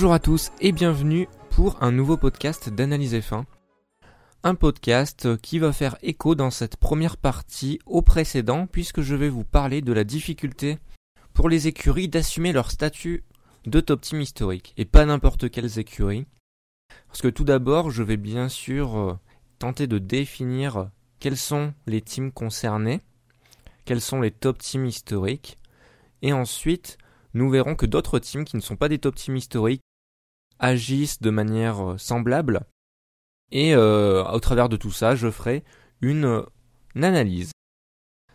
Bonjour à tous et bienvenue pour un nouveau podcast d'Analyse F1. Un podcast qui va faire écho dans cette première partie au précédent puisque je vais vous parler de la difficulté pour les écuries d'assumer leur statut de top team historique et pas n'importe quelles écuries. Parce que tout d'abord, je vais bien sûr euh, tenter de définir quels sont les teams concernés, quels sont les top teams historiques, et ensuite nous verrons que d'autres teams qui ne sont pas des top teams historiques agissent de manière euh, semblable, et euh, au travers de tout ça, je ferai une, une analyse.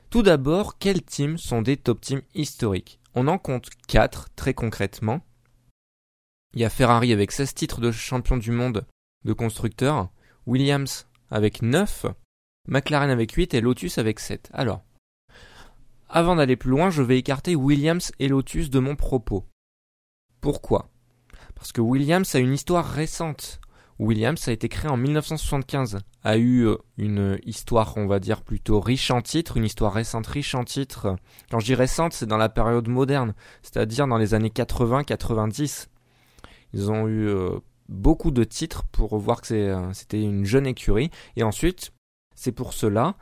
Tout d'abord, quels teams sont des top teams historiques? On en compte 4 très concrètement. Il y a Ferrari avec 16 titres de champion du monde de constructeurs, Williams avec 9, McLaren avec 8 et Lotus avec 7. Alors, avant d'aller plus loin, je vais écarter Williams et Lotus de mon propos. Pourquoi? Parce que Williams a une histoire récente. Williams a été créé en 1975, a eu euh, une histoire, on va dire, plutôt riche en titres, une histoire récente riche en titres. Quand je dis récente, c'est dans la période moderne, c'est-à-dire dans les années 80-90. Ils ont eu euh, beaucoup de titres pour voir que euh, c'était une jeune écurie. Et ensuite, c'est pour cela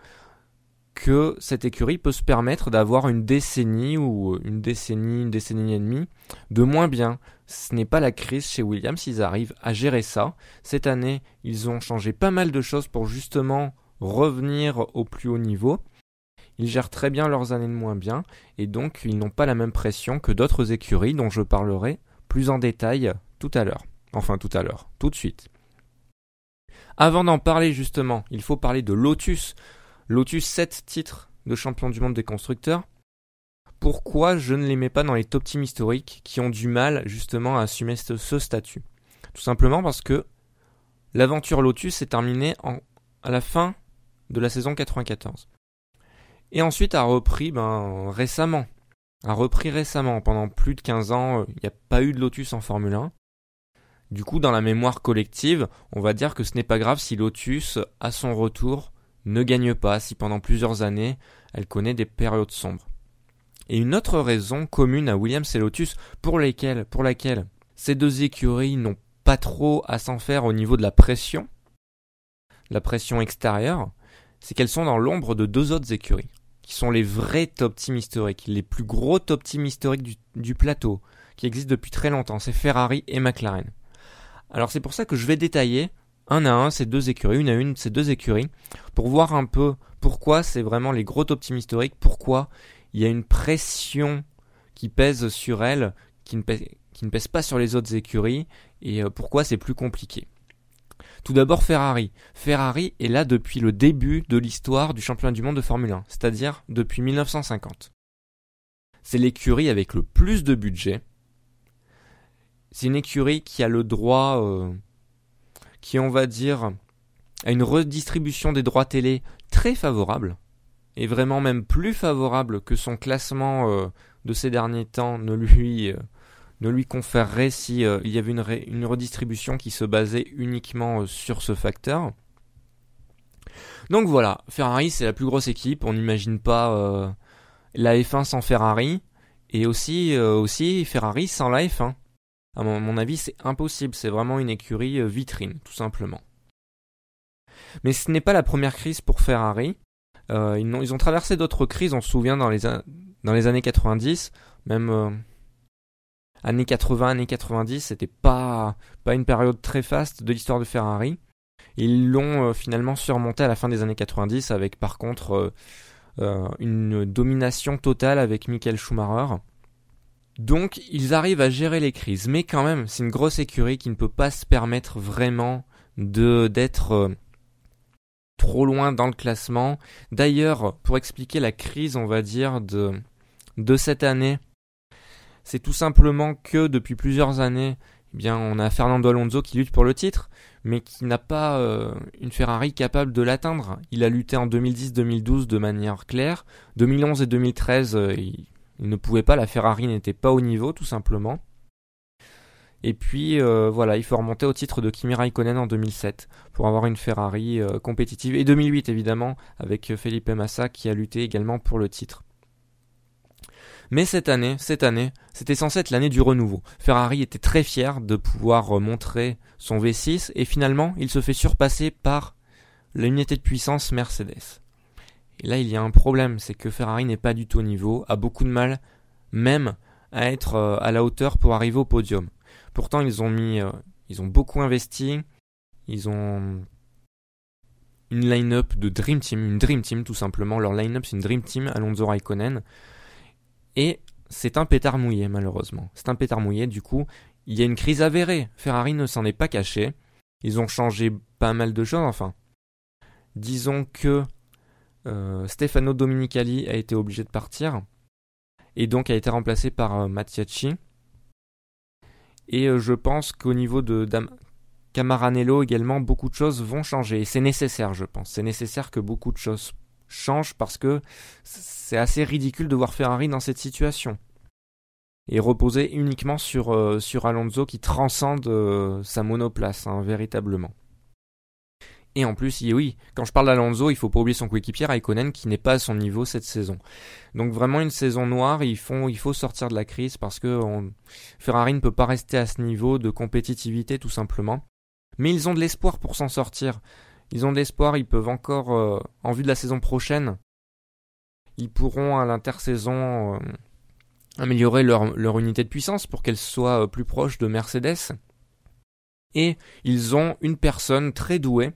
que cette écurie peut se permettre d'avoir une décennie ou une décennie, une décennie et demie de moins bien. Ce n'est pas la crise chez Williams, ils arrivent à gérer ça. Cette année, ils ont changé pas mal de choses pour justement revenir au plus haut niveau. Ils gèrent très bien leurs années de moins bien et donc ils n'ont pas la même pression que d'autres écuries dont je parlerai plus en détail tout à l'heure. Enfin tout à l'heure, tout de suite. Avant d'en parler justement, il faut parler de Lotus. Lotus 7 titres de champion du monde des constructeurs. Pourquoi je ne les mets pas dans les top teams historiques qui ont du mal justement à assumer ce, statut? Tout simplement parce que l'aventure Lotus s'est terminée à la fin de la saison 94. Et ensuite a repris ben, récemment. A repris récemment. Pendant plus de 15 ans, euh, il n'y a pas eu de Lotus en Formule 1. Du coup, dans la mémoire collective, on va dire que ce n'est pas grave si Lotus, à son retour, ne gagne pas si pendant plusieurs années elle connaît des périodes sombres. Et une autre raison commune à Williams et Lotus pour, lesquelles, pour laquelle ces deux écuries n'ont pas trop à s'en faire au niveau de la pression, la pression extérieure, c'est qu'elles sont dans l'ombre de deux autres écuries, qui sont les vrais top teams historiques, les plus gros top teams historiques du, du plateau, qui existent depuis très longtemps, c'est Ferrari et McLaren. Alors c'est pour ça que je vais détailler un à un ces deux écuries, une à une ces deux écuries, pour voir un peu pourquoi c'est vraiment les gros top historiques, pourquoi il y a une pression qui pèse sur elles, qui ne pèse, pas sur les autres écuries, et euh, pourquoi c'est plus compliqué. Tout d'abord Ferrari. Ferrari est là depuis le début de l'histoire du championnat du monde de Formule 1, c'est-à-dire depuis 1950. C'est l'écurie avec le plus de budget. C'est une écurie qui a le droit euh, qui, on va dire, a une redistribution des droits télé très favorable, et vraiment même plus favorable que son classement euh, de ces derniers temps ne lui, euh, conférerait si euh, y avait une, une, redistribution qui se basait uniquement sur ce facteur. Donc voilà, Ferrari c'est la plus grosse équipe, on n'imagine pas la F1 sans Ferrari, et aussi, aussi Ferrari sans la F1. À mon, avis, c'est impossible. C'est vraiment une écurie euh, vitrine, tout simplement. Mais ce n'est pas la première crise pour Ferrari. Euh, ils, ont, traversé d'autres crises, on se souvient, dans les, dans les années 90, même euh, années 80, années 90, c'était pas, pas une période très faste de l'histoire de Ferrari. Ils l'ont finalement surmonté à la fin des années 90 avec par contre une domination totale avec Michael Schumacher. Donc ils arrivent à gérer les crises, mais quand même c'est une grosse écurie qui ne peut pas se permettre vraiment d'être euh, trop loin dans le classement. D'ailleurs, pour expliquer la crise, on va dire de cette année, c'est tout simplement que depuis plusieurs années, eh bien on a Fernando Alonso qui lutte pour le titre, mais qui n'a pas euh, une Ferrari capable de l'atteindre. Il a lutté en 2010-2012 de manière claire, 2011 et 2013 il il ne pouvait pas, la Ferrari n'était pas au niveau tout simplement. Et puis euh, voilà, il faut remonter au titre de Kimi Raikkonen en 2007 pour avoir une Ferrari euh, compétitive. Et 2008 évidemment avec Felipe Massa qui a lutté également pour le titre. Mais cette année, cette année, c'était censé être l'année du renouveau. Ferrari était très fier de pouvoir montrer son V6 et finalement, il se fait surpasser par l'unité de puissance Mercedes. Là, il y a un problème, c'est que Ferrari n'est pas du tout au niveau, a beaucoup de mal même à être euh, à la hauteur pour arriver au podium. Pourtant, ils ont mis, euh, ils ont beaucoup investi, ils ont une line-up de Dream Team, une Dream Team tout simplement. Leur line-up, c'est une Dream Team, Alonso Raikkonen. Et c'est un pétard mouillé, malheureusement. C'est un pétard mouillé, du coup, il y a une crise avérée. Ferrari ne s'en est pas caché. Ils ont changé pas mal de choses, enfin. Disons que Stefano Dominicali a été obligé de partir et donc a été remplacé par euh, Mattiacci. Et euh, je pense qu'au niveau de Camaranello également, beaucoup de choses vont changer. Et c'est nécessaire, je pense. C'est nécessaire que beaucoup de choses changent parce que c'est assez ridicule de voir Ferrari dans cette situation. Et reposer uniquement sur, sur Alonso qui transcende sa monoplace, hein, véritablement. Et en plus, oui, quand je parle d'Alonso, il faut pas oublier son coéquipier Raikkonen qui n'est pas à son niveau cette saison. Donc vraiment une saison noire, il faut, sortir de la crise parce que Ferrari ne peut pas rester à ce niveau de compétitivité tout simplement. Mais ils ont de l'espoir pour s'en sortir. Ils ont de l'espoir, ils peuvent encore, euh, en vue de la saison prochaine, ils pourront à l'intersaison euh, améliorer leur, leur, unité de puissance pour qu'elle soit euh, plus proche de Mercedes. Et ils ont une personne très douée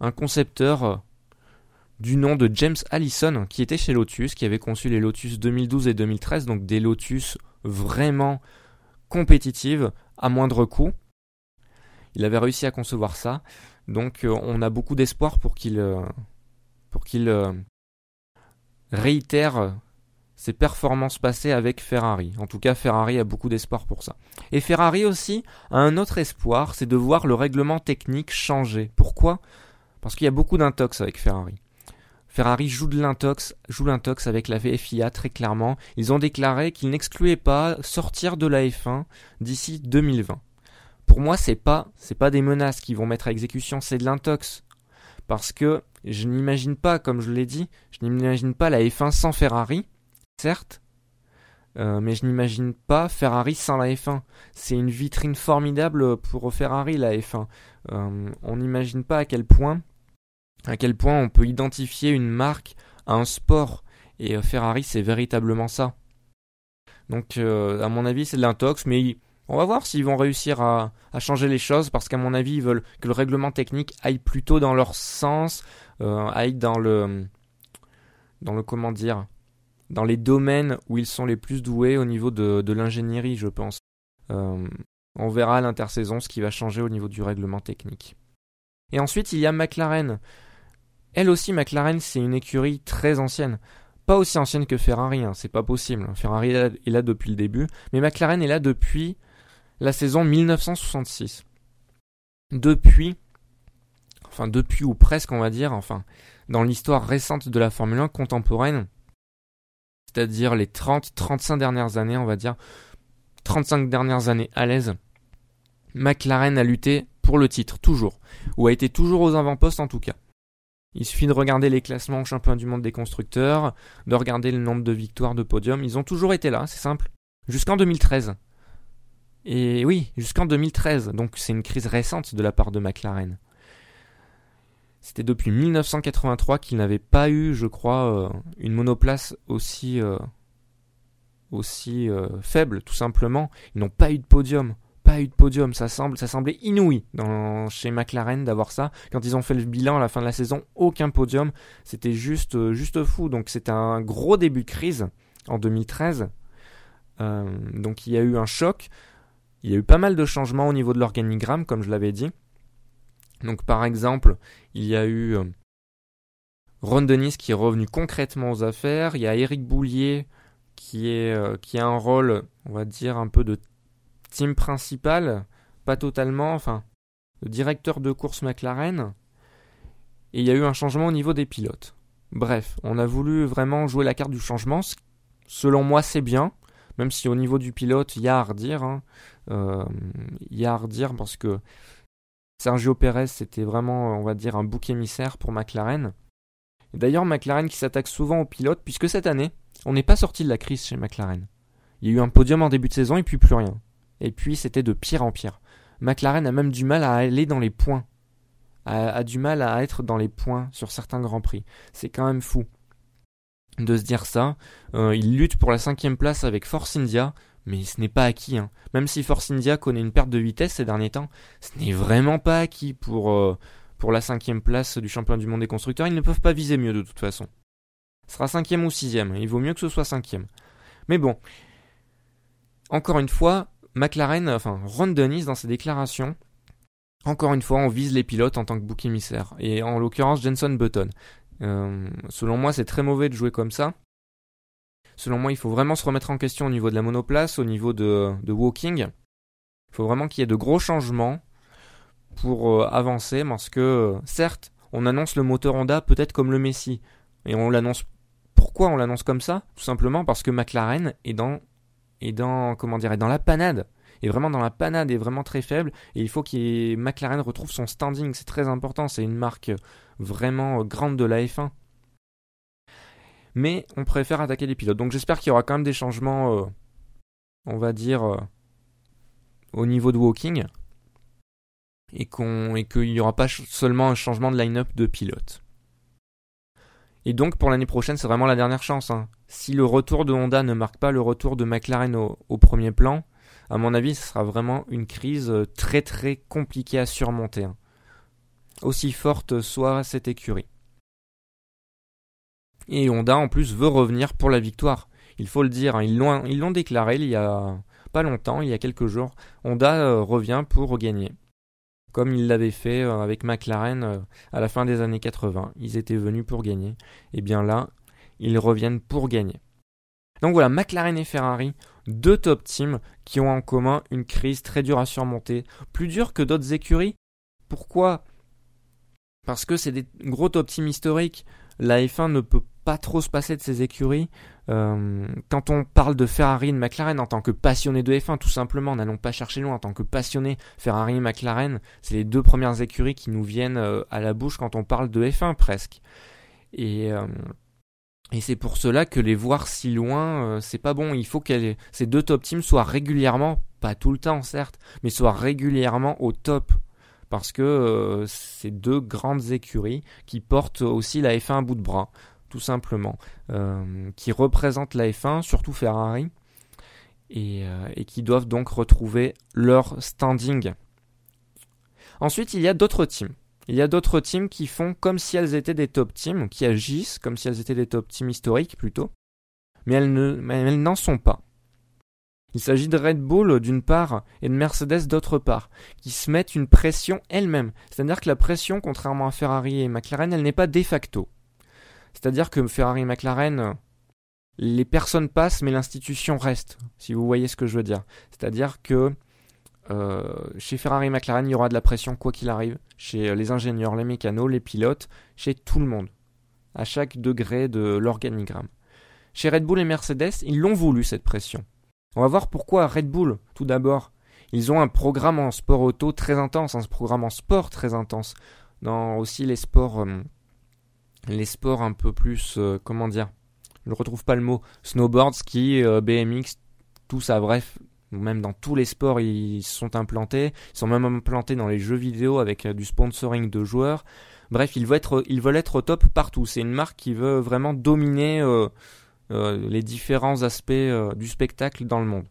un concepteur euh, du nom de James Allison qui était chez Lotus, qui avait conçu les Lotus 2012 et 2013, donc des Lotus vraiment compétitives à moindre coût. Il avait réussi à concevoir ça, donc euh, on a beaucoup d'espoir pour qu'il euh, pour qu'il réitère ses performances passées avec Ferrari. En tout cas, Ferrari a beaucoup d'espoir pour ça. Et Ferrari aussi a un autre espoir, c'est de voir le règlement technique changer. Pourquoi? Parce qu'il y a beaucoup d'intox avec Ferrari. Ferrari joue de l'intox, joue l'intox avec la FIA très clairement. Ils ont déclaré qu'ils n'excluaient pas sortir de la F1 d'ici 2020. Pour moi, c'est pas, c'est pas des menaces qui vont mettre à exécution, c'est de l'intox. Parce que je n'imagine pas, comme je l'ai dit, je n'imagine pas la F1 sans Ferrari, certes, euh, mais je n'imagine pas Ferrari sans la F1. C'est une vitrine formidable pour Ferrari, la F1. Euh, on n'imagine pas à quel point à quel point on peut identifier une marque à un sport. Et euh, Ferrari, c'est véritablement ça. Donc, à mon avis, c'est de l'intox, mais on va voir s'ils vont réussir à, changer les choses, parce qu'à mon avis, ils veulent que le règlement technique aille plutôt dans leur sens, aille dans le, dans le comment dire, dans les domaines où ils sont les plus doués au niveau de, l'ingénierie, je pense. on verra à l'intersaison ce qui va changer au niveau du règlement technique. Et ensuite, il y a McLaren. Elle aussi, McLaren, c'est une écurie très ancienne. Pas aussi ancienne que Ferrari, hein, c'est pas possible. Ferrari est là depuis le début, mais McLaren est là depuis la saison 1966. Depuis, enfin depuis ou presque on va dire, enfin dans l'histoire récente de la Formule 1 contemporaine, c'est-à-dire les 30-35 dernières années, on va dire, 35 dernières années à l'aise, McLaren a lutté pour le titre, toujours, ou a été toujours aux avant-postes en tout cas. Il suffit de regarder les classements championnat du monde des constructeurs, de regarder le nombre de victoires de podium. Ils ont toujours été là, c'est simple. Jusqu'en 2013. Et oui, jusqu'en 2013. Donc c'est une crise récente de la part de McLaren. C'était depuis 1983 qu'ils n'avaient pas eu, je crois, euh, une monoplace aussi, euh, euh, faible, tout simplement. Ils n'ont pas eu de podium pas eu de podium. Ça, semble, ça semblait inouï chez McLaren d'avoir ça. Quand ils ont fait le bilan à la fin de la saison, aucun podium. C'était juste, juste fou. Donc c'était un gros début de crise en 2013. Euh, donc il y a eu un choc. Il y a eu pas mal de changements au niveau de l'organigramme, comme je l'avais dit. Donc par exemple, il y a eu euh, Ron Dennis qui est revenu concrètement aux affaires. Il y a Eric Boulier qui, est, qui a un rôle, on va dire, un peu de team principal, pas totalement, enfin, le directeur de course McLaren, et il y a eu un changement au niveau des pilotes. Bref, on a voulu vraiment jouer la carte du changement. Selon moi, c'est bien, même si au niveau du pilote, il y a à redire. Hein. Euh, il y a à redire parce que Sergio Perez, c'était vraiment, on va dire, un bouc émissaire pour McLaren. D'ailleurs, McLaren qui s'attaque souvent aux pilotes, puisque cette année, On n'est pas sorti de la crise chez McLaren. Il y a eu un podium en début de saison et puis plus rien. Et puis c'était de pire en pire. McLaren a même du mal à aller dans les points. A, du mal à être dans les points sur certains grands prix. C'est quand même fou de se dire ça. Euh, il lutte pour la cinquième place avec Force India, mais ce n'est pas acquis. Hein. Même si Force India connaît une perte de vitesse ces derniers temps, ce n'est vraiment pas acquis pour, euh, pour la cinquième place du champion du monde des constructeurs. Ils ne peuvent pas viser mieux de toute façon. Ce sera cinquième ou sixième. Il vaut mieux que ce soit cinquième. Mais bon, encore une fois, McLaren, enfin Ron Dennis dans ses déclarations, encore une fois, on vise les pilotes en tant que bouc émissaire. Et en l'occurrence, Jenson Button. Euh, selon moi, c'est très mauvais de jouer comme ça. Selon moi, il faut vraiment se remettre en question au niveau de la monoplace, au niveau de, de walking. Il faut vraiment qu'il y ait de gros changements pour euh, avancer, parce que euh, certes, on annonce le moteur Honda peut-être comme le Messi, et on l'annonce. Pourquoi on l'annonce comme ça? Tout simplement parce que McLaren est dans, est dans, comment dire, dans la panade, est vraiment dans la panade, est vraiment très faible, et il faut que McLaren retrouve son standing. C'est très important. C'est une marque vraiment grande de la F1 mais on préfère attaquer les pilotes. Donc j'espère qu'il y aura quand même des changements, euh, on va dire, euh, au niveau de walking, et qu'il n'y aura pas seulement un changement de line-up de pilotes. Et donc pour l'année prochaine, c'est vraiment la dernière chance. Hein. Si le retour de Honda ne marque pas le retour de McLaren au, premier plan, à mon avis, ce sera vraiment une crise euh, très très compliquée à surmonter. Hein. Aussi forte soit cette écurie. Et Honda en plus veut revenir pour la victoire. Il faut le dire, hein. ils l'ont déclaré il y a pas longtemps, il y a quelques jours. Honda euh, revient pour gagner. Comme il l'avait fait euh, avec McLaren euh, à la fin des années 80. Ils étaient venus pour gagner. Et bien là, ils reviennent pour gagner. Donc voilà, McLaren et Ferrari, deux top teams qui ont en commun une crise très dure à surmonter, plus dure que d'autres écuries. Pourquoi? Parce que c'est des gros top teams historiques. La F1 ne peut pas trop se passer de ces écuries. Euh, quand on parle de Ferrari et de McLaren en tant que passionné de F1, tout simplement, n'allons pas chercher loin, en tant que passionné, Ferrari et McLaren, c'est les deux premières écuries qui nous viennent euh, à la bouche quand on parle de F1 presque. Et, euh, et c'est pour cela que les voir si loin, c'est pas bon. Il faut que ces deux top teams soient régulièrement, pas tout le temps certes, mais soient régulièrement au top parce que c'est deux grandes écuries qui portent aussi la F1 à bout de bras tout simplement, euh, qui représentent la F1, surtout Ferrari, euh, et, qui doivent donc retrouver leur standing. Ensuite, il y a d'autres teams. Il y a d'autres teams qui font comme si elles étaient des top teams, qui agissent comme si elles étaient des top teams historiques plutôt, mais elles, mais elles n'en sont pas. Il s'agit de Red Bull d'une part et de Mercedes d'autre part, qui se mettent une pression elles-mêmes. C'est-à-dire que la pression, contrairement à Ferrari et McLaren, elle n'est pas de facto. C'est-à-dire que Ferrari McLaren, les personnes passent, mais l'institution reste, si vous voyez ce que je veux dire. C'est-à-dire que euh, chez Ferrari McLaren, il y aura de la pression quoi qu'il arrive, chez les ingénieurs, les mécanos, les pilotes, chez tout le monde, à chaque degré de l'organigramme. Chez Red Bull et Mercedes, ils l'ont voulu cette pression. On va voir pourquoi Red Bull, tout d'abord. Ils ont un programme en sport auto très intense, un programme en sport très intense. Dans aussi les sports euh, les sports un peu plus, euh, comment dire, je ne retrouve pas le mot, snowboard, ski, euh, BMX, tout ça, bref, même dans tous les sports, ils sont implantés. Ils sont même implantés dans les jeux vidéo avec euh, du sponsoring de joueurs. Bref, ils veulent être, ils veulent être au top partout. C'est une marque qui veut vraiment dominer les différents aspects du spectacle dans le monde.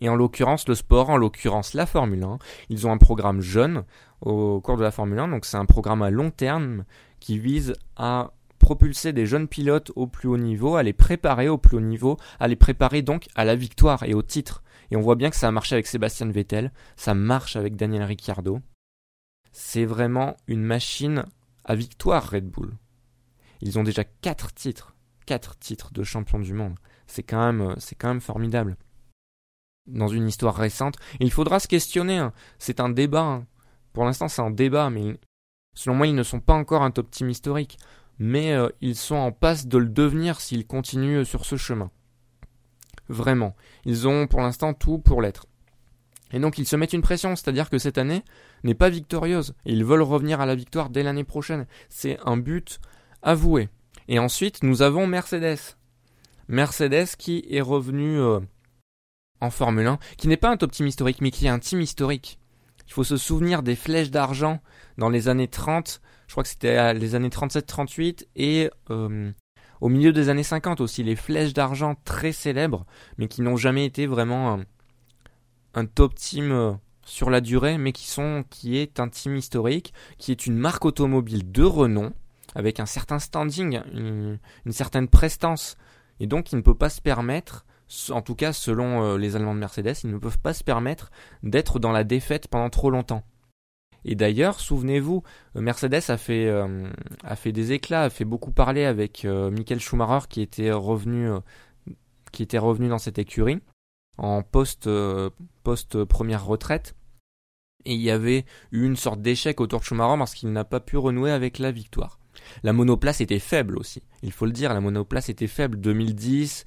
Et en l'occurrence, le sport, en l'occurrence la Formule 1, ils ont un programme jeune au cours de la Formule 1, donc c'est un programme à long terme qui vise à propulser des jeunes pilotes au plus haut niveau, à les préparer au plus haut niveau, à les préparer donc à la victoire et au titre. Et on voit bien que ça a marché avec Sébastien Vettel, ça marche avec Daniel Ricciardo. C'est vraiment une machine à victoire Red Bull. Ils ont déjà 4 titres, 4 titres de champion du monde. C'est quand même, c'est quand même formidable. Dans une histoire récente, il faudra se questionner. Hein. C'est un débat. Hein. Pour l'instant, c'est un débat, mais Selon moi, ils ne sont pas encore un top team historique, mais euh, ils sont en passe de le devenir s'ils continuent sur ce chemin. Vraiment, ils ont pour l'instant tout pour l'être. Et donc ils se mettent une pression, c'est-à-dire que cette année n'est pas victorieuse, et ils veulent revenir à la victoire dès l'année prochaine. C'est un but avoué. Et ensuite, nous avons Mercedes. Mercedes qui est revenu euh, en Formule 1, qui n'est pas un top team historique, mais qui est un team historique. Il faut se souvenir des flèches d'argent dans les années 30, je crois que c'était les années 37-38, et euh, au milieu des années 50 aussi, les flèches d'argent très célèbres, mais qui n'ont jamais été vraiment un, top team euh, sur la durée, mais qui sont, qui est un team historique, qui est une marque automobile de renom, avec un certain standing, une, certaine prestance, et donc il ne peut pas se permettre, en tout cas selon euh, les Allemands de Mercedes, ils ne peuvent pas se permettre d'être dans la défaite pendant trop longtemps. Et d'ailleurs, souvenez-vous, euh, Mercedes a fait, euh, a fait des éclats, a fait beaucoup parler avec Michael Schumacher qui était revenu, qui était revenu dans cette écurie en post, post première retraite. Et il y avait eu une sorte d'échec autour de Schumacher parce qu'il n'a pas pu renouer avec la victoire. La monoplace était faible aussi. Il faut le dire, la monoplace était faible. 2010,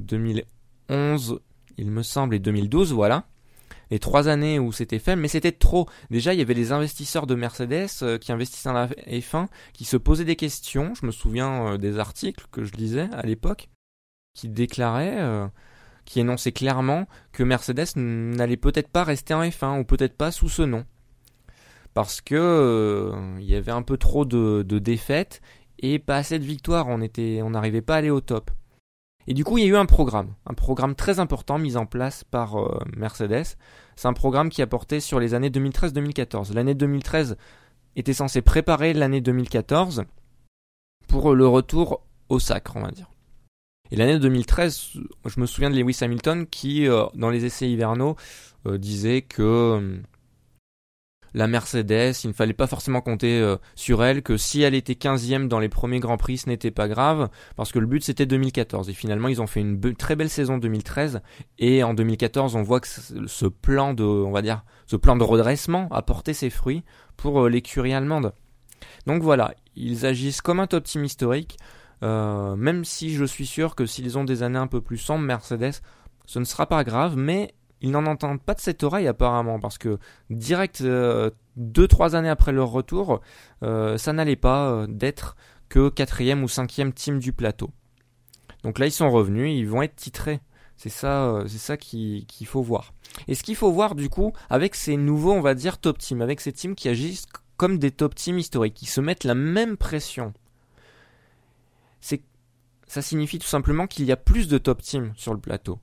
2011, il me semble, et 2012, voilà. Les trois années où c'était faible, mais c'était trop. Déjà, il y avait les investisseurs de Mercedes euh, qui investissaient la F1, qui se posaient des questions. Je me souviens euh, des articles que je lisais à l'époque, qui déclaraient, euh, qui énonçaient clairement que Mercedes n'allait peut-être pas rester en F1, ou peut-être pas sous ce nom parce que il y avait un peu trop de, défaites et pas assez de victoires. On on n'arrivait pas à aller au top. Et du coup, il y a eu un programme, un programme très important mis en place par euh, Mercedes. C'est un programme qui a porté sur les années 2013-2014. L'année 2013 était censée préparer l'année 2014 pour le retour au sacre, on va dire. Et l'année 2013, je me souviens de Lewis Hamilton qui, euh, dans les essais hivernaux, disait que la Mercedes, il ne fallait pas forcément compter euh, sur elle, que si elle était 15e dans les premiers Grands Prix, ce n'était pas grave, parce que le but c'était 2014. Et finalement, ils ont fait une très belle saison 2013, et en 2014, on voit que ce plan de, on va dire, ce plan de redressement a porté ses fruits pour euh, l'écurie allemande. Donc voilà, ils agissent comme un top team historique, euh, même si je suis sûr que s'ils ont des années un peu plus sombres, Mercedes, ce ne sera pas grave, mais ils n'en entendent pas de cette oreille apparemment, parce que direct, 2-3 euh, années après leur retour, euh, ça n'allait pas euh, d'être que quatrième ou cinquième team du plateau. Donc là, ils sont revenus, ils vont être titrés. C'est ça, c'est ça qu'il faut voir. Et ce qu'il faut voir du coup, avec ces nouveaux, on va dire, top teams, avec ces teams qui agissent comme des top teams historiques, qui se mettent la même pression, c'est ça signifie tout simplement qu'il y a plus de top teams sur le plateau.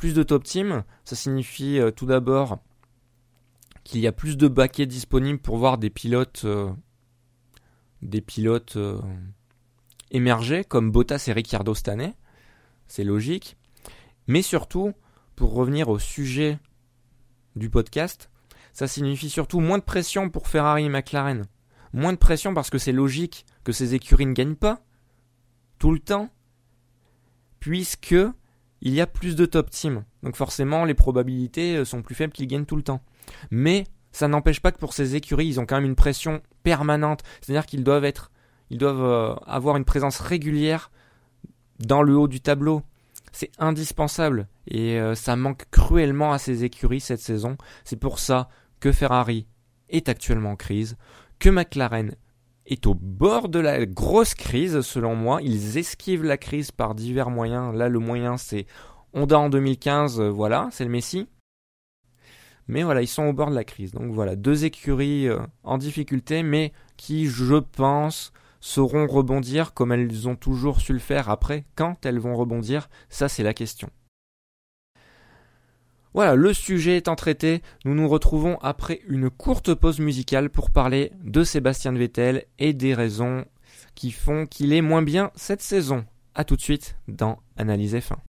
Plus de top team, ça signifie euh, tout d'abord qu'il y a plus de baquets disponibles pour voir des pilotes, euh, des pilotes euh, émerger comme Bottas et Ricciardo cette année. C'est logique. Mais surtout, pour revenir au sujet du podcast, ça signifie surtout moins de pression pour Ferrari et McLaren. Moins de pression parce que c'est logique que ces écuries ne gagnent pas tout le temps, puisque il y a plus de top teams. Donc forcément, les probabilités euh, sont plus faibles qu'ils gagnent tout le temps. Mais ça n'empêche pas que pour ces écuries, ils ont quand même une pression permanente. C'est-à-dire qu'ils doivent être, ils doivent euh, avoir une présence régulière dans le haut du tableau. C'est indispensable et euh, ça manque cruellement à ces écuries cette saison. C'est pour ça que Ferrari est actuellement en crise, que McLaren est au bord de la grosse crise selon moi. Ils esquivent la crise par divers moyens. Là, le moyen, c'est Honda en 2015, euh, voilà, c'est le Messi. Mais voilà, ils sont au bord de la crise. Donc voilà, deux écuries euh, en difficulté, mais qui, je pense, sauront rebondir comme elles ont toujours su le faire après. Quand elles vont rebondir, ça c'est la question. Voilà, le sujet étant traité, nous nous retrouvons après une courte pause musicale pour parler de Sébastien Vettel et des raisons qui font qu'il est moins bien cette saison. A tout de suite dans Analyse F1.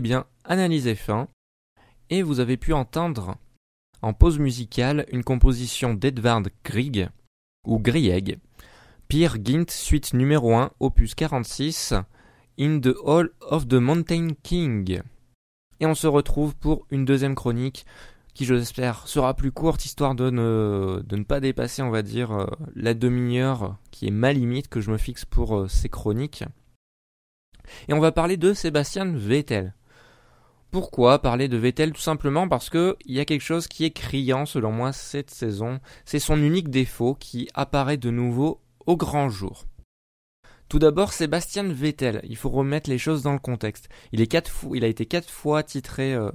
Bien Analyse F1 et vous avez pu entendre en pause musicale une composition d'Edvard Grieg ou Grieg, Pierre Gint suite numéro 1 opus 46 In the Hall of the Mountain King. Et on se retrouve pour une deuxième chronique qui j'espère sera plus courte histoire de ne, de ne pas dépasser on va dire euh, la demi-heure qui est ma limite que je me fixe pour euh, ces chroniques. Et on va parler de Sébastien Vettel. Pourquoi parler de Vettel Tout simplement parce que il y a quelque chose qui est criant selon moi cette saison, c'est son unique défaut qui apparaît de nouveau au grand jour. Tout d'abord, Sébastien Vettel, il faut remettre les choses dans le contexte. Il, est quatre il a été quatre fois titré euh,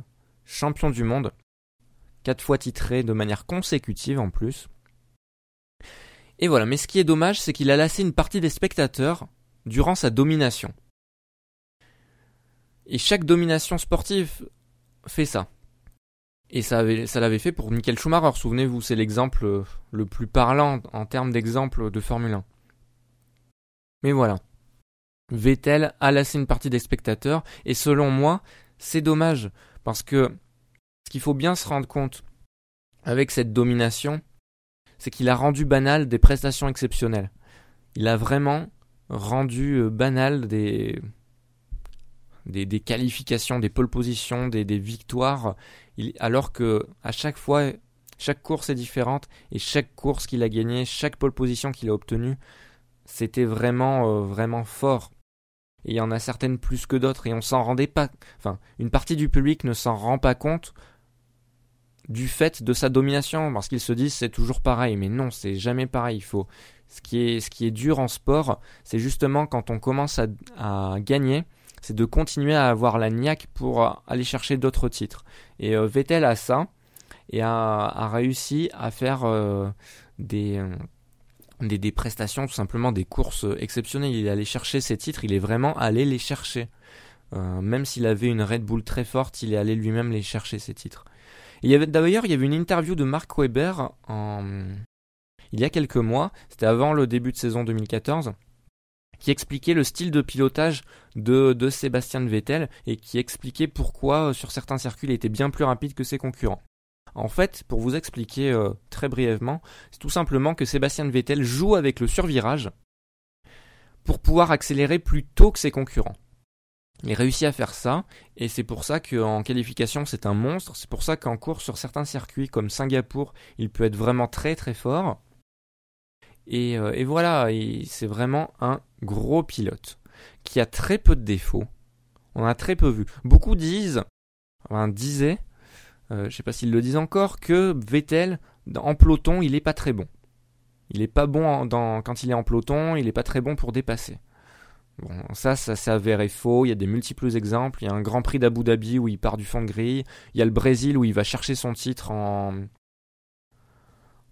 champion du monde, quatre fois titré de manière consécutive en plus. Et voilà, mais ce qui est dommage, c'est qu'il a lassé une partie des spectateurs durant sa domination. Et chaque domination sportive fait ça. Et ça, l'avait fait pour Michael Schumacher, souvenez-vous, c'est l'exemple euh, le plus parlant en termes d'exemple de Formule 1. Mais voilà. Vettel a lassé une partie des spectateurs, et selon moi, c'est dommage, parce que ce qu'il faut bien se rendre compte avec cette domination, c'est qu'il a rendu banal des prestations exceptionnelles. Il a vraiment rendu euh, banal des, des, qualifications, des pole positions, des, victoires, alors que à chaque fois, chaque course est différente et chaque course qu'il a gagnée, chaque pole position qu'il a obtenue, c'était vraiment euh, vraiment fort. Et il y en a certaines plus que d'autres et on s'en rendait pas, enfin, une partie du public ne s'en rend pas compte du fait de sa domination parce qu'ils se disent c'est toujours pareil. Mais non c'est jamais pareil. Il faut ce qui est ce qui est dur en sport c'est justement quand on commence à, à gagner c'est de continuer à avoir la niaque pour euh, aller chercher d'autres titres. Et euh, Vettel a ça et a, réussi à faire euh, des, des, prestations, tout simplement des courses exceptionnelles. Il est allé chercher ses titres, il est vraiment allé les chercher. même s'il avait une Red Bull très forte, il est allé lui-même les chercher ses titres. d'ailleurs il y avait une interview de Mark Webber il y a quelques mois, c'était avant le début de saison 2014 qui expliquait le style de pilotage de, de Sébastien Vettel et qui expliquait pourquoi euh, sur certains circuits il était bien plus rapide que ses concurrents. En fait, pour vous expliquer euh, très brièvement, c'est tout simplement que Sébastien Vettel joue avec le survirage pour pouvoir accélérer plus tôt que ses concurrents. Il réussit à faire ça, et c'est pour ça qu'en qualification c'est un monstre, c'est pour ça qu'en course sur certains circuits comme Singapour, il peut être vraiment très très fort. Et, euh, et voilà, c'est vraiment un gros pilote qui a très peu de défauts. On a très peu vu. Beaucoup disent, enfin disaient, euh, je sais pas s'ils le disent encore, que Vettel en peloton il est pas très bon. Il est pas bon quand il est en peloton, il est pas très bon pour dépasser. Bon, ça, ça s'est avéré faux. Il y a des multiples exemples. Il y a un Grand Prix d'Abu Dhabi où il part du fond de grille. Il y a le Brésil où il va chercher son titre en,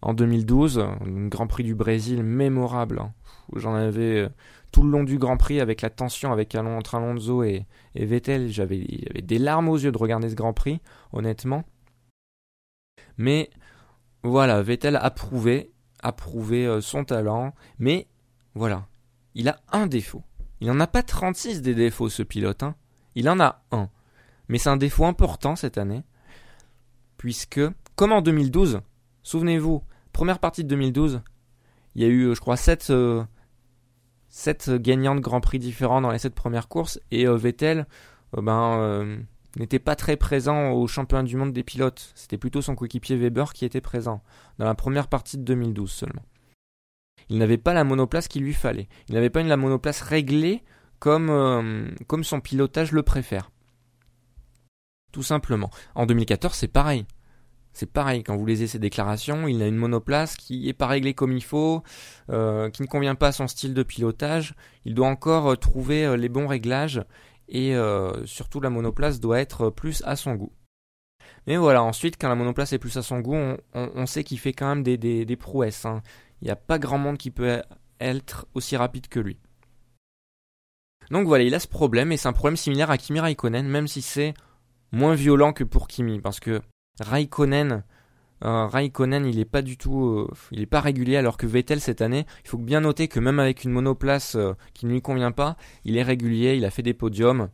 en 2012. Un Grand Prix du Brésil mémorable. Hein. J'en avais euh, tout le long du Grand Prix avec la tension avec entre Alonso et, et Vettel. J'avais des larmes aux yeux de regarder ce Grand Prix, honnêtement. Mais voilà, Vettel a prouvé, euh, son talent. Mais voilà, il a un défaut il n'en a pas 36 des défauts, ce pilote. Hein. Il en a un. Mais c'est un défaut important cette année. Puisque, comme en 2012, souvenez-vous, première partie de 2012, il y a eu, je crois, 7, euh, gagnants de Grand Prix différents dans les 7 premières courses. Et euh, Vettel euh, ben, n'était pas très présent au championnat du monde des pilotes. C'était plutôt son coéquipier Weber qui était présent dans la première partie de 2012 seulement. Il n'avait pas la monoplace qu'il lui fallait. Il n'avait pas une la monoplace réglée comme, euh, comme son pilotage le préfère. Tout simplement. En 2014, c'est pareil. C'est pareil, quand vous lisez ses déclarations, il a une monoplace qui n'est pas réglée comme il faut, euh, qui ne convient pas à son style de pilotage. Il doit encore euh, trouver les bons réglages et surtout la monoplace doit être plus à son goût. Mais voilà, ensuite, quand la monoplace est plus à son goût, on, sait qu'il fait quand même des, prouesses. Hein. Il n'y a pas grand monde qui peut être aussi rapide que lui. Donc voilà, il a ce problème et c'est un problème similaire à Kimi Raikkonen, même si c'est moins violent que pour Kimi, parce que Raikkonen, euh, Raikkonen, il n'est pas du tout, euh, régulier, alors que Vettel cette année, il faut bien noter que même avec une monoplace euh, qui ne lui convient pas, il est régulier, il a fait des podiums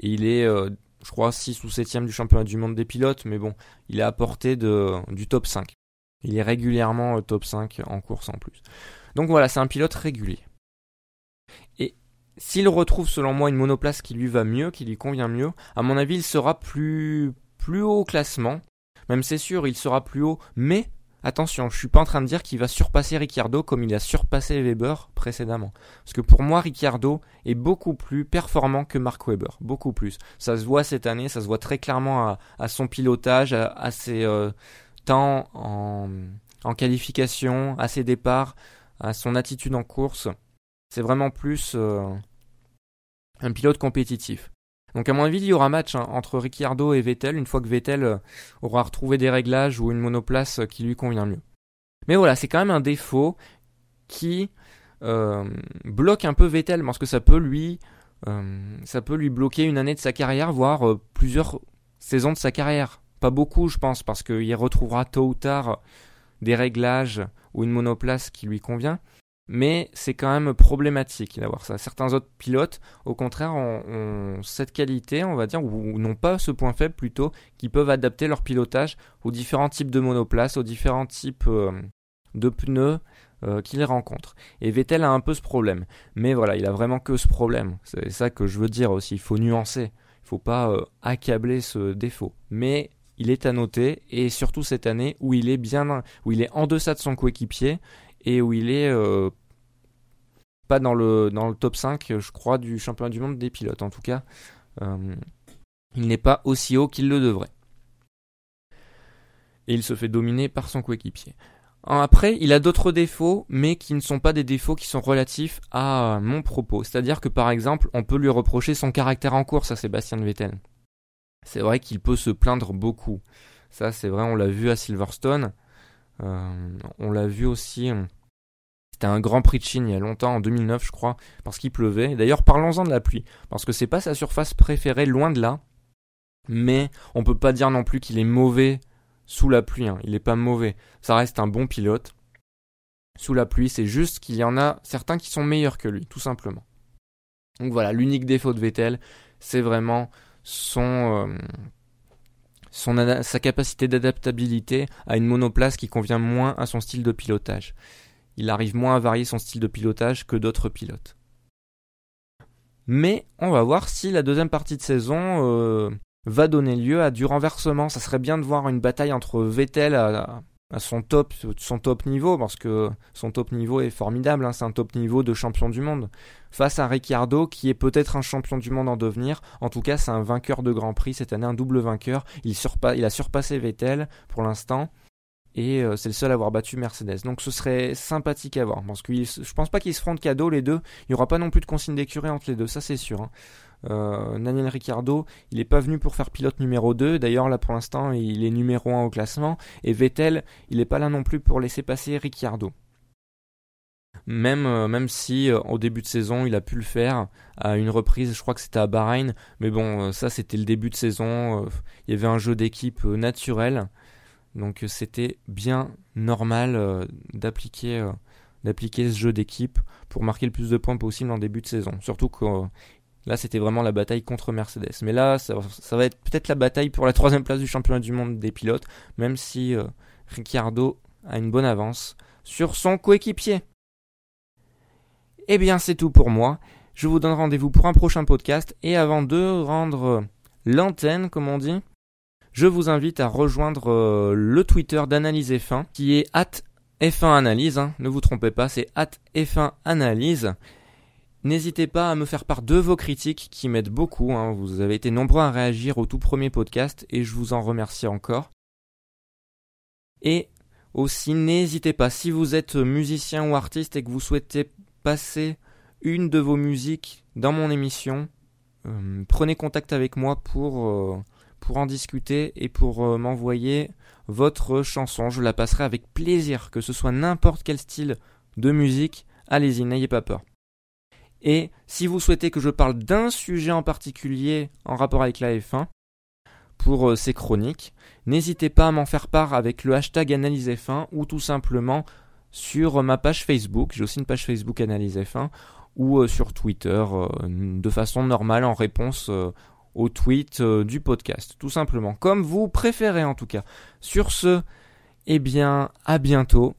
et il est, je crois, 6 ou 7 du championnat du monde des pilotes, mais bon, il est à portée de, du top 5. Il est régulièrement top 5 en course en plus. Donc voilà, c'est un pilote régulier. Et s'il retrouve selon moi une monoplace qui lui va mieux, qui lui convient mieux, à mon avis il sera plus, haut au classement. Même c'est sûr, il sera plus haut, mais attention, je suis pas en train de dire qu'il va surpasser Ricciardo comme il a surpassé Weber précédemment. Parce que pour moi, Ricciardo est beaucoup plus performant que Mark Weber, beaucoup plus. Ça se voit cette année, ça se voit très clairement à, son pilotage, à, ses, euh, tant en, qualification, à ses départs, à son attitude en course. C'est vraiment plus euh, un pilote compétitif. Donc à mon avis, il y aura match hein, entre Ricciardo et Vettel une fois que Vettel euh, aura retrouvé des réglages ou une monoplace qui lui convient mieux. Mais voilà, c'est quand même un défaut qui euh, bloque un peu Vettel parce que ça peut lui ça peut lui bloquer une année de sa carrière, voire plusieurs saisons de sa carrière. Pas beaucoup, je pense, parce qu'il retrouvera tôt ou tard des réglages ou une monoplace qui lui convient. Mais c'est quand même problématique d'avoir ça. Certains autres pilotes, au contraire, ont, cette qualité, on va dire, ou n'ont pas ce point faible plutôt, qui peuvent adapter leur pilotage aux différents types de monoplaces, aux différents types euh, de pneus euh, qu'ils rencontrent. Et Vettel a un peu ce problème. Mais voilà, il a vraiment que ce problème. C'est ça que je veux dire aussi. Il faut nuancer. Il ne faut pas euh, accabler ce défaut. Mais il est à noter, et surtout cette année où il est bien, où il est en deçà de son coéquipier et où il est pas dans le, top 5, je crois, du championnat du monde des pilotes. En tout cas, euh, il n'est pas aussi haut qu'il le devrait. Et il se fait dominer par son coéquipier. Après, il a d'autres défauts, mais qui ne sont pas des défauts qui sont relatifs à mon propos. C'est-à-dire que par exemple, on peut lui reprocher son caractère en course à Sébastien Vettel c'est vrai qu'il peut se plaindre beaucoup. Ça, c'est vrai, on l'a vu à Silverstone. Euh, on l'a vu aussi. Euh, c'était un Grand Prix de Chine il y a longtemps, en 2009, je crois, parce qu'il pleuvait. D'ailleurs, parlons-en de la pluie, parce que c'est pas sa surface préférée, loin de là. Mais on peut pas dire non plus qu'il est mauvais sous la pluie. Hein. Il est pas mauvais. Ça reste un bon pilote. Sous la pluie, c'est juste qu'il y en a certains qui sont meilleurs que lui, tout simplement. Donc voilà, l'unique défaut de Vettel, c'est vraiment son, euh, son sa capacité d'adaptabilité à une monoplace qui convient moins à son style de pilotage. Il arrive moins à varier son style de pilotage que d'autres pilotes. Mais on va voir si la deuxième partie de saison euh, va donner lieu à du renversement. Ça serait bien de voir une bataille entre Vettel à, son top, niveau, parce que son top niveau est formidable, hein, c'est un top niveau de champion du monde. Face à Ricciardo, qui est peut-être un champion du monde en devenir, en tout cas c'est un vainqueur de Grand Prix cette année, un double vainqueur. Il a surpassé Vettel pour l'instant. Et c'est le seul à avoir battu Mercedes. Donc ce serait sympathique à voir. Je pense pas qu'ils se feront de cadeau les deux. Il n'y aura pas non plus de consigne d'écurie entre les deux, ça c'est sûr. Hein. Euh, Daniel Ricciardo, il n'est pas venu pour faire pilote numéro 2. D'ailleurs, là pour l'instant, il est numéro 1 au classement. Et Vettel, il n'est pas là non plus pour laisser passer Ricciardo. Même, euh, si euh, au début de saison il a pu le faire à une reprise, je crois que c'était à Bahreïn, mais bon, ça c'était le début de saison, il y avait un jeu d'équipe naturel, donc c'était bien normal d'appliquer d'appliquer ce jeu d'équipe pour marquer le plus de points possible en début de saison. Surtout que Là, c'était vraiment la bataille contre Mercedes. Mais là, ça, va être peut-être la bataille pour la troisième place du championnat du monde des pilotes, même si euh, Ricciardo a une bonne avance sur son coéquipier. Eh bien, c'est tout pour moi. Je vous donne rendez-vous pour un prochain podcast. Et avant de rendre l'antenne, comme on dit, je vous invite à rejoindre euh, le Twitter d'Analyse F1, qui est at F1 Analyse. Hein. ne vous trompez pas, c'est at F1 Analyse. N'hésitez pas à me faire part de vos critiques qui m'aident beaucoup. Hein. Vous avez été nombreux à réagir au tout premier podcast et je vous en remercie encore. Et aussi, n'hésitez pas, si vous êtes musicien ou artiste et que vous souhaitez passer une de vos musiques dans mon émission, euh, prenez contact avec moi pour, euh, pour en discuter et pour euh, m'envoyer votre chanson. Je la passerai avec plaisir, que ce soit n'importe quel style de musique. Allez-y, n'ayez pas peur. Et si vous souhaitez que je parle d'un sujet en particulier en rapport avec la F1 pour euh, ces chroniques, n'hésitez pas à m'en faire part avec le hashtag Analyse F1 ou tout simplement sur ma page Facebook. J'ai aussi une page Facebook Analyse F1 ou euh, sur Twitter de façon normale en réponse au tweet du podcast. Tout simplement. Comme vous préférez en tout cas. Sur ce, eh bien, à bientôt.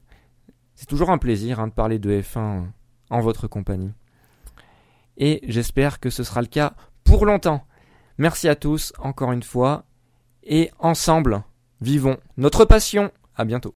C'est toujours un plaisir hein, de parler de F1 en votre compagnie et j'espère que ce sera le cas pour longtemps. Merci à tous encore une fois et ensemble, vivons notre passion. À bientôt.